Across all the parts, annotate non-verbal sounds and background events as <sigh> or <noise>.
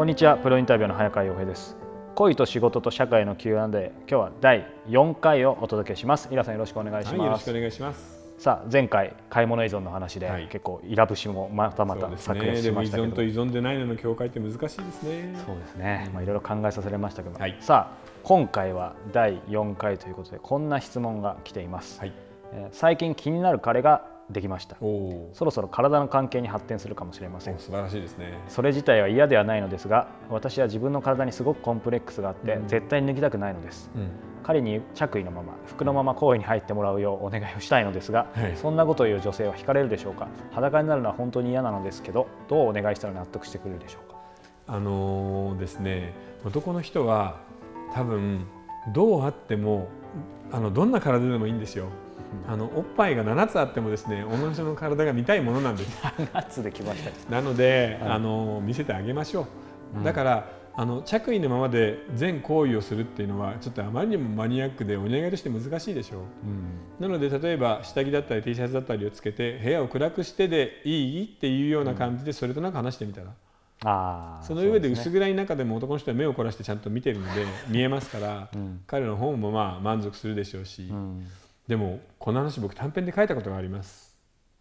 こんにちは。プロインタビューの早川洋平です。恋と仕事と社会の Q&A 今日は第4回をお届けします。イラさんよろしくお願いします、はい、よろしくお願いします。さあ前回買い物依存の話で、はい、結構イラ節もまたまた炸裂しましたけど、ね、依存と依存でないのの境界って難しいですね。そうですね、まあいろいろ考えさせられましたけど、はい、さあ今回は第4回ということでこんな質問が来ています、はい、えー、最近気になる彼ができました。そろそろ体の関係に発展するかもしれません。素晴らしいですね。それ自体は嫌ではないのですが私は自分の体にすごくコンプレックスがあって、うん、絶対に抜きたくないのです、うん、彼に着衣のまま服のまま行為に入ってもらうようお願いをしたいのですが、はい、そんなことを言う女性は惹かれるでしょうか？裸になるのは本当に嫌なのですけどどうお願いしたら納得してくれるでしょうか？あのー、ですね男の人は多分どうあってもあのどんな体でもいいんですよ。あのおっぱいが7つあってもですね女の人の体が見たいものなんです。7つできました。なので、はい、あの見せてあげましょう、うん、だからあの着衣のままで全行為をするっていうのはちょっとあまりにもマニアックでお願いとして難しいでしょう、うん、なので例えば下着だったり T シャツだったりをつけて部屋を暗くしてでいい？っていうような感じでそれとなく話してみたら、うんあその上で薄暗い中でも男の人は目を凝らしてちゃんと見てるので <laughs> 見えますから、うん、彼の方もまあ満足するでしょうし、うん、でもこの話僕短編で書いたことがあります。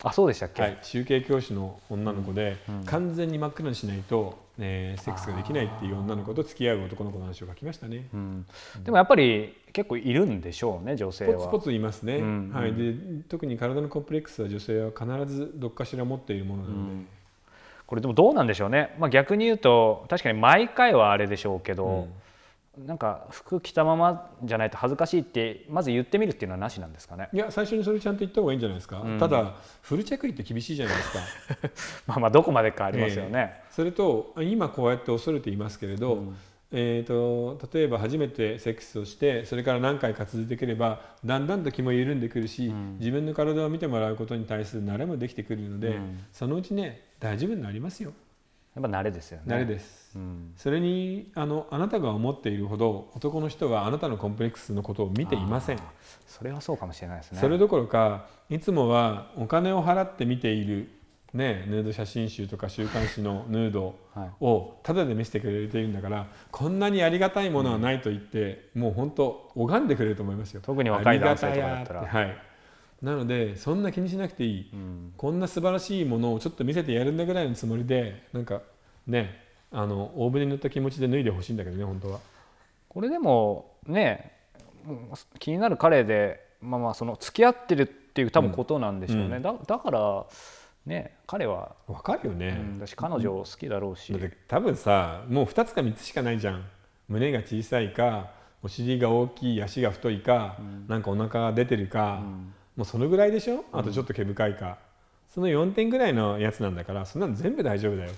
あそうでしたっけ、はい、中継教師の女の子で、うん。うん、完全に真っ暗にしないと、ね、セックスができないっていう女の子と付き合う男の子の話を書きましたね、うん、でもやっぱり結構いるんでしょうね女性は。ポツポツいますね、はい、で特に体のコンプレックスは女性は必ずどっかしら持っているものなので、これでもどうなんでしょうね、まあ、逆に言うと確かに毎回はあれでしょうけど、なんか服着たままじゃないと恥ずかしいってまず言ってみるっていうのはなしなんですかね。いや最初にそれちゃんと言った方がいいんじゃないですか、うん、ただフル着衣って厳しいじゃないですか。<laughs> まあまあどこまでかありますよね、えー、それと今こうやって恐れていますけれど、うん、えーと、例えば初めてセックスをしてそれから何回か続いてくればだんだんと気も緩んでくるし、うん、自分の体を見てもらうことに対する慣れもできてくるので、そのうちね大丈夫になりますよ。やっぱ慣れですよね。慣れです、うん、それにあのあなたが思っているほど男の人はあなたのコンプレックスのことを見ていません。それはそうかもしれないですね。それどころかいつもはお金を払って見ているね、ヌード写真集とか週刊誌のヌードをタダで見せてくれているんだから、はい、こんなにありがたいものはないと言って、うん、もう本当拝んでくれると思いますよ。特に若い男性とかだったら。はい。なのでそんな気にしなくていい、うん、こんな素晴らしいものをちょっと見せてやるんだぐらいのつもりでなんかねあの大船に乗った気持ちで脱いでほしいんだけどね本当は。これでもね気になる彼で、まあ、まあその付き合ってるっていう多分ことなんでしょうね、うんうん、だだからね彼は。分かるよね、うん、私彼女好きだろうし、多分さもう2つか3つしかないじゃん。胸が小さいかお尻が大きい足が太いか、うん、なんかお腹が出てるか、もうそのぐらいでしょ？あとちょっと毛深いか、うん、その4点ぐらいのやつなんだからそんなの全部大丈夫だよ。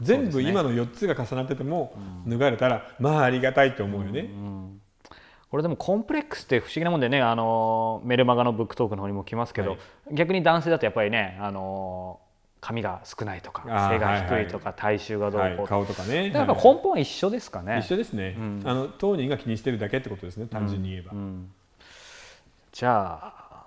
全部今の4つが重なってても脱がれたら、まあありがたいと思うよね、うんうんこれでもコンプレックスって不思議なもんでねあのメルマガのブックトークの方にも来ますけど、はい、逆に男性だとやっぱりねあの髪が少ないとか背が低いとか、はいはい、体臭がどうこう、はい、顔とかね。だから根本は一緒ですかね、一緒ですね、うん、あの当人が気にしてるだけってことですね単純に言えば、うん。うん、じゃあ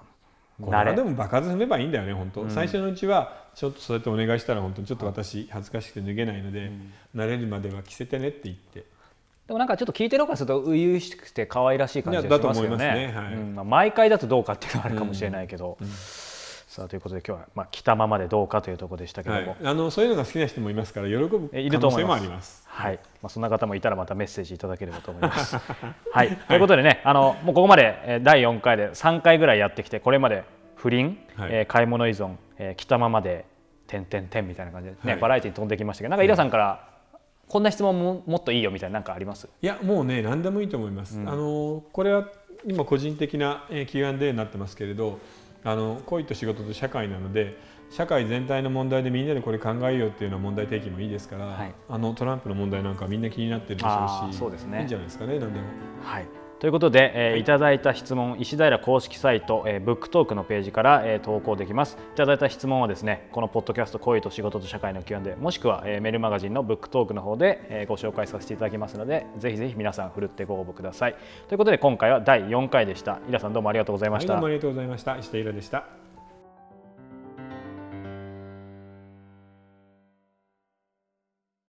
これでも場数踏めばいいんだよね本当、うん、最初のうちはちょっとそうやってお願いしたら本当にちょっと私恥ずかしくて脱げないので、うん、慣れるまでは着せてねって言ってでもなんかちょっと聞いてるからすると初々しくて可愛らしい感じがしますよね。ね、はい。うん。まあ、毎回だとどうかっていうのはあるかもしれないけど、さあということで今日はまあ着たままでどうかというところでしたけども、はい、あのそういうのが好きな人もいますから喜ぶ可能性もあります。はい、まあそんな方もいたらまたメッセージいただければと思います。<laughs> はい、ということでねあのもうここまで第4回で3回ぐらいやってきてこれまで不倫、はい、えー、買い物依存、えー、着たままで点点点みたいな感じでね、はい、バラエティーに飛んできましたけどなんかイラさんからこんな質問ももっといいよみたいななんかあります？いやもうね何でもいいと思います。うん、あのこれは今個人的な Q&A になってますけれどあの恋と仕事と社会なので社会全体の問題でみんなでこれ考えようっていうような問題提起もいいですから、はい、あのトランプの問題なんかみんな気になってるでしょうしそうです、ね、いいんじゃないですかね何でも。はいということで、えー、い、ただいた質問石平公式サイト、えー、ブックトークのページから、えー、投稿できます。いただいた質問はですねこのポッドキャスト恋と仕事と社会の Q&A もしくは、えー、メールマガジンのブックトークの方で、えー、ご紹介させていただきますのでぜひぜひ皆さんふるってご応募ください。ということで今回は第4回でした。イラさんどうもありがとうございました、はい、どうもありがとうございました。石平でした